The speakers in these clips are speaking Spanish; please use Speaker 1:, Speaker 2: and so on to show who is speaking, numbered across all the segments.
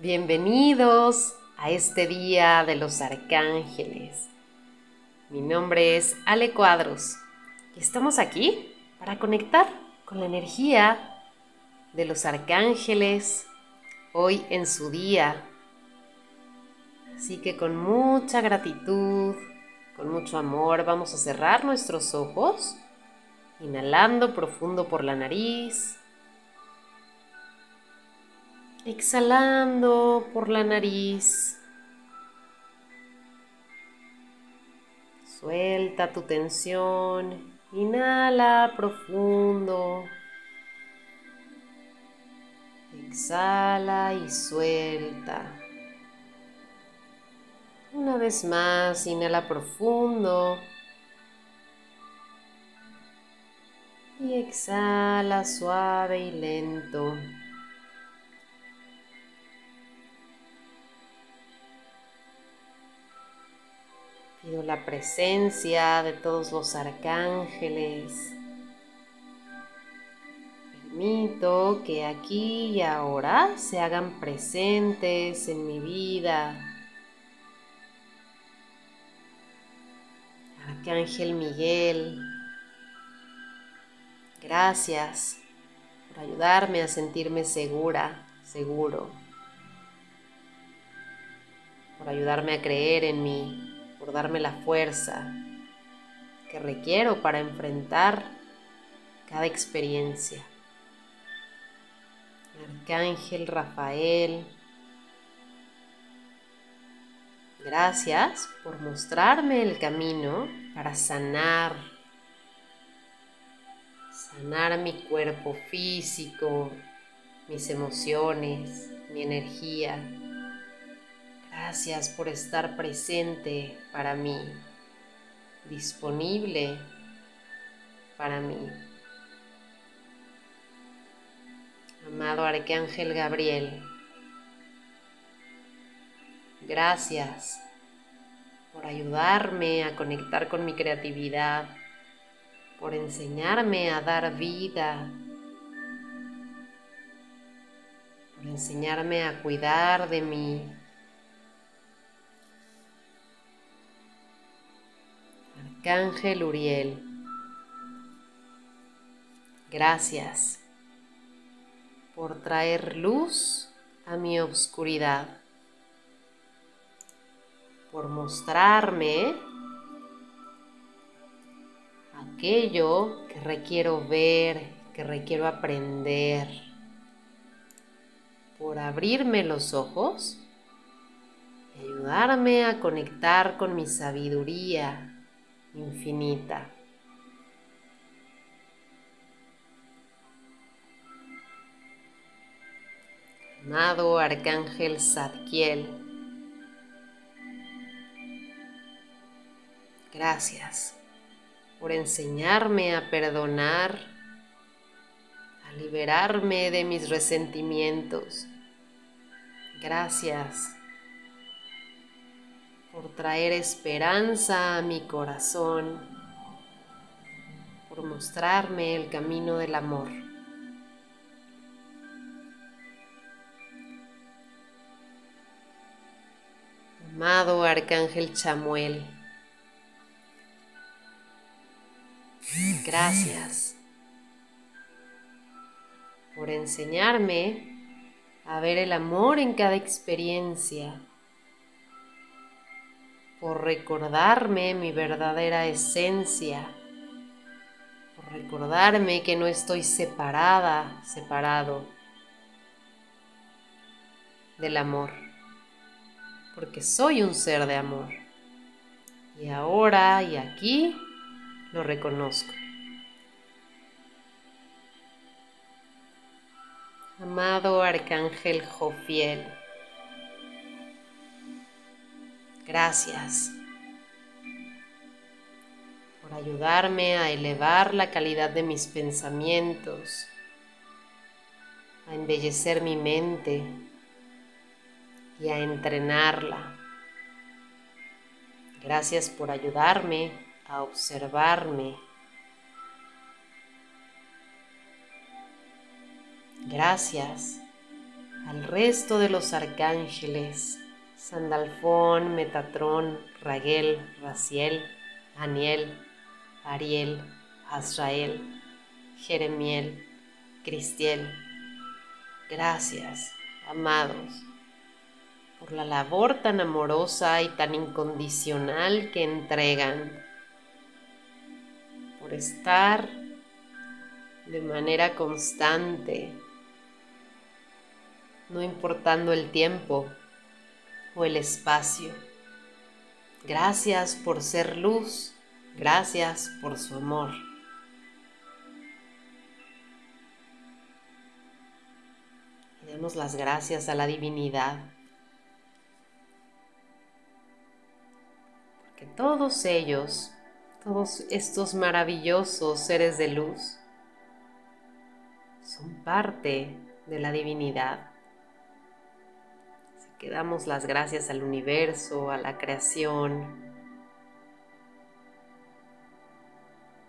Speaker 1: Bienvenidos a este día de los arcángeles. Mi nombre es Ale Cuadros y estamos aquí para conectar con la energía de los arcángeles hoy en su día. Así que con mucha gratitud, con mucho amor, vamos a cerrar nuestros ojos, inhalando profundo por la nariz Exhalando por la nariz. Suelta tu tensión. Inhala profundo. Exhala y suelta. Una vez más, inhala profundo. Y exhala suave y lento. Pido la presencia de todos los arcángeles. Permito que aquí y ahora se hagan presentes en mi vida. Arcángel Miguel, gracias por ayudarme a sentirme segura, seguro, por ayudarme a creer en mí, por darme la fuerza que requiero para enfrentar cada experiencia. Arcángel Rafael, gracias por mostrarme el camino para sanar, sanar mi cuerpo físico, mis emociones, mi energía Gracias por estar presente para mí, disponible para mí. Amado Arcángel Gabriel, gracias por ayudarme a conectar con mi creatividad, por enseñarme a dar vida, por enseñarme a cuidar de mí Arcángel Uriel, gracias por traer luz a mi oscuridad, por mostrarme aquello que requiero ver, que requiero aprender, por abrirme los ojos y ayudarme a conectar con mi sabiduría infinita. Amado Arcángel Zadkiel, gracias por enseñarme a perdonar, a liberarme de mis resentimientos. Gracias por traer esperanza a mi corazón, por mostrarme el camino del amor. Amado Arcángel Chamuel, gracias por enseñarme a ver el amor en cada experiencia por recordarme mi verdadera esencia, por recordarme que no estoy separada, separado del amor, porque soy un ser de amor. Y ahora y aquí lo reconozco. Amado Arcángel Jofiel, Gracias por ayudarme a elevar la calidad de mis pensamientos, a embellecer mi mente y a entrenarla. Gracias por ayudarme a observarme. Gracias al resto de los arcángeles, Sandalfón, Metatrón, Raguel, Raciel, Aniel, Ariel, Azrael, Jeremiel, Cristiel. Gracias, amados, por la labor tan amorosa y tan incondicional que entregan, por estar de manera constante, no importando el tiempo o el espacio. Gracias por ser luz, gracias por su amor. Y demos las gracias a la divinidad. Porque todos ellos, todos estos maravillosos seres de luz, son parte de la divinidad que damos las gracias al universo, a la creación,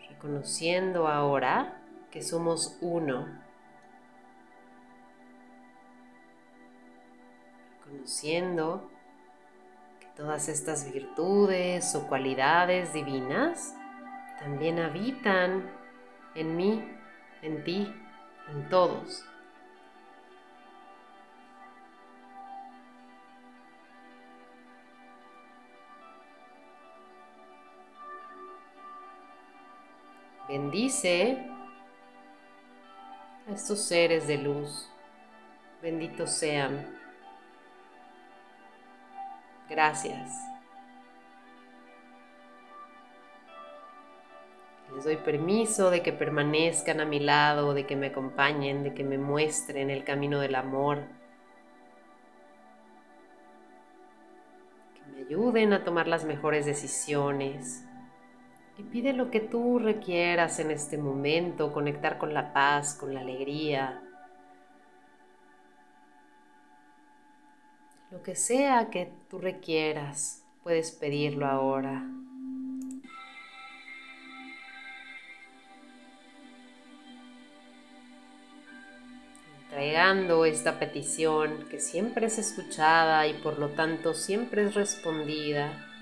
Speaker 1: reconociendo ahora que somos uno, reconociendo que todas estas virtudes o cualidades divinas también habitan en mí, en ti, en todos. Bendice a estos seres de luz. Benditos sean. Gracias. Les doy permiso de que permanezcan a mi lado, de que me acompañen, de que me muestren el camino del amor. Que me ayuden a tomar las mejores decisiones y pide lo que tú requieras en este momento, conectar con la paz, con la alegría. Lo que sea que tú requieras, puedes pedirlo ahora. Entregando esta petición que siempre es escuchada y por lo tanto siempre es respondida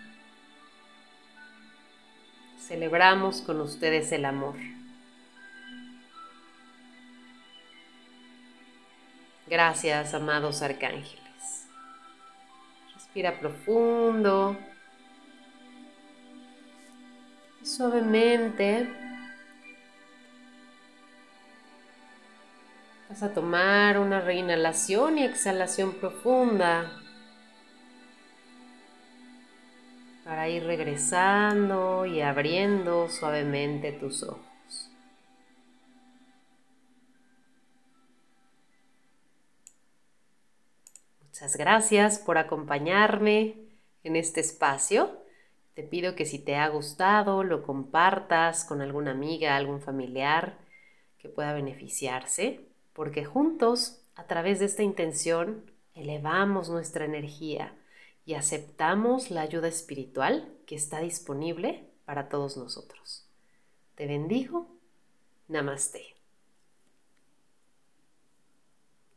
Speaker 1: Celebramos con ustedes el amor. Gracias, amados arcángeles. Respira profundo. Y suavemente vas a tomar una reinhalación y exhalación profunda. Ir regresando y abriendo suavemente tus ojos. Muchas gracias por acompañarme en este espacio. Te pido que si te ha gustado lo compartas con alguna amiga, algún familiar que pueda beneficiarse, porque juntos, a través de esta intención, elevamos nuestra energía y aceptamos la ayuda espiritual que está disponible para todos nosotros. Te bendigo. Namaste.